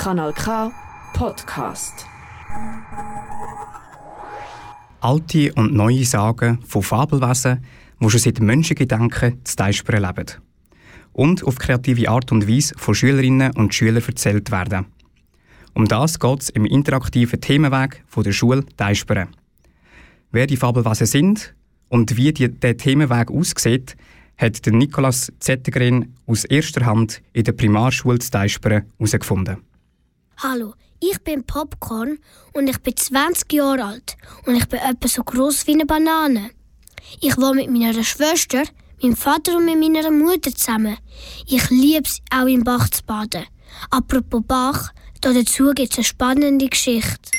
Kanal K Podcast. Alte und neue Sagen von Fabelwesen, die schon seit Menschengedenken zu Teichspren leben. Und auf kreative Art und Weise von Schülerinnen und Schülern erzählt werden. Um das geht es im interaktiven Themenweg von der Schule Teichspren. Wer die Fabelwesen sind und wie die, der Themenweg aussieht, hat der Nikolaus Zettergren aus erster Hand in der Primarschule Teichspren herausgefunden. Hallo, ich bin Popcorn und ich bin 20 Jahre alt und ich bin etwa so groß wie eine Banane. Ich wohne mit meiner Schwester, meinem Vater und mit meiner Mutter zusammen. Ich liebe es, auch im Bach zu baden. Apropos Bach, dazu gibt es eine spannende Geschichte.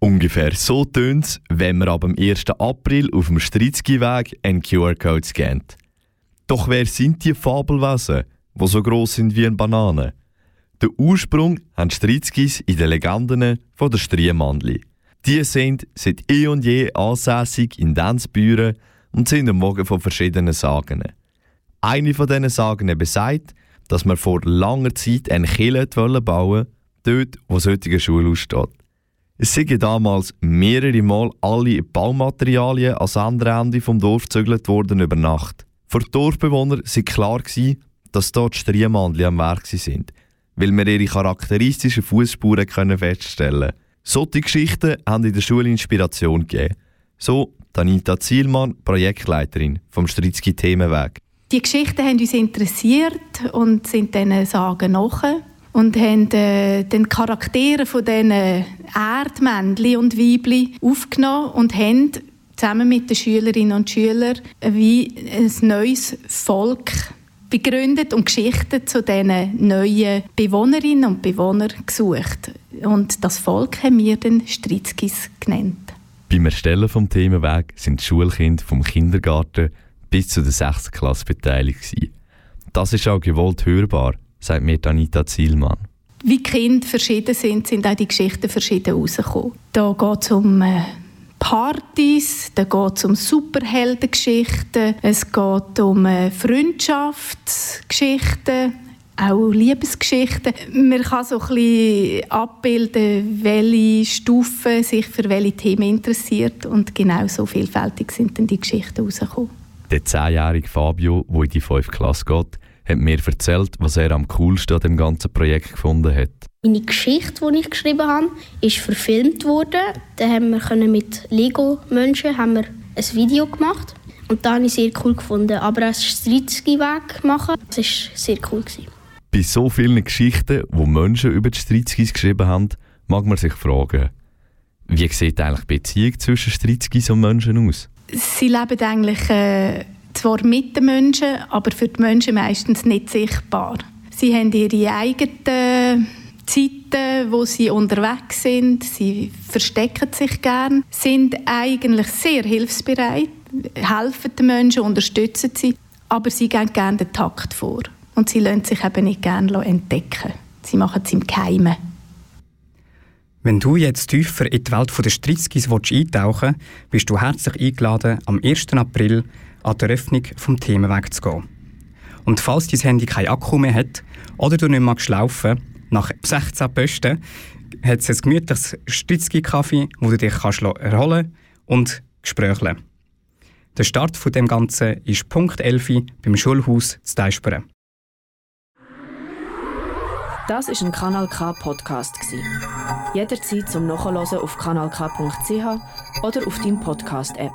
Ungefähr so tönt es, wenn man ab dem 1. April auf dem Stritzki-Weg einen QR-Code scannt. Doch wer sind die Fabelwesen, die so groß sind wie eine Banane? Der Ursprung haben Stritzkis in den Legenden von der Striemandli. Die sind seit eh und je ansässig in Denzbüren und sind am Morgen von verschiedenen Sagen. Eine von diesen Sagen besagt, dass man vor langer Zeit eine Kille bauen wollte, dort, wo das heutige Schulhaus steht. Es sind damals mehrere Mal alle Baumaterialien ans andere Ende vom Dorf gezügelt worden über Nacht. Für die Dorfbewohner war klar, dass dort Striemandli am Werk sind, weil wir ihre charakteristischen Fußspuren feststellen können. Solche Geschichten haben in der Schule Inspiration gegeben. So Danita Zielmann, Projektleiterin vom Stritzki Themenweg. Die Geschichten haben uns interessiert und sind diesen Sagen nach und haben äh, den Charaktere von diesen Erdmännchen und Weibli aufgenommen und haben zusammen mit den Schülerinnen und Schülern wie ein neues Volk begründet und Geschichten zu diesen neuen Bewohnerinnen und Bewohnern gesucht. Und das Volk haben wir den Stritzkis genannt. Beim Erstellen des Themenweg sind die Schulkinder vom Kindergarten bis zu der 6. Klasse beteiligt. Das ist auch gewollt hörbar, sagt mir Anita Zielmann. Wie die Kinder verschieden sind, sind auch die Geschichten verschieden herausgekommen. Da geht es um äh, Partys, da geht es um Superheldengeschichten, es geht um äh, Freundschaftsgeschichten, auch Liebesgeschichten. Man kann so ein bisschen abbilden, welche Stufen sich für welche Themen interessiert und genau so vielfältig sind dann die Geschichten herausgekommen. Der zehnjährige Fabio, der in die 5. Klasse geht, hat mir erzählt, was er am coolsten an dem ganzen Projekt gefunden hat. Meine Geschichte, die ich geschrieben habe, ist verfilmt worden. Da haben wir mit Lego-Menschen ein Video gemacht. Und da habe ich sehr cool gefunden. Aber als Stritzki-Weg machen, das war sehr cool. Bei so vielen Geschichten, die Menschen über die Stritzkis geschrieben haben, mag man sich fragen, wie sieht eigentlich die Beziehung zwischen Stritzkis und Menschen aus? Sie leben eigentlich äh, zwar mit den Menschen, aber für die Menschen meistens nicht sichtbar. Sie haben ihre eigenen Zeiten, wo sie unterwegs sind. Sie verstecken sich gern, sind eigentlich sehr hilfsbereit, helfen den Menschen, unterstützen sie, aber sie gehen gerne den Takt vor und sie lassen sich eben nicht gerne entdecken. Sie machen es im Geheimen. Wenn du jetzt tiefer in die Welt der Stritzkis eintauchen willst, bist du herzlich eingeladen, am 1. April an der Eröffnung vom Themenweg zu gehen. Und falls dein Handy kein Akku mehr hat oder du nicht magst laufen, nach 16 Posten hat es ein gemütliches Stritzki-Kaffee, wo du dich kannst erholen und gesprächeln Der Start von dem Ganzen ist Punkt 11 beim Schulhaus zu Teisperen. Das ist ein Kanal K Podcast Jederzeit zum Nachhören auf kanalk.ch oder auf deinem Podcast App.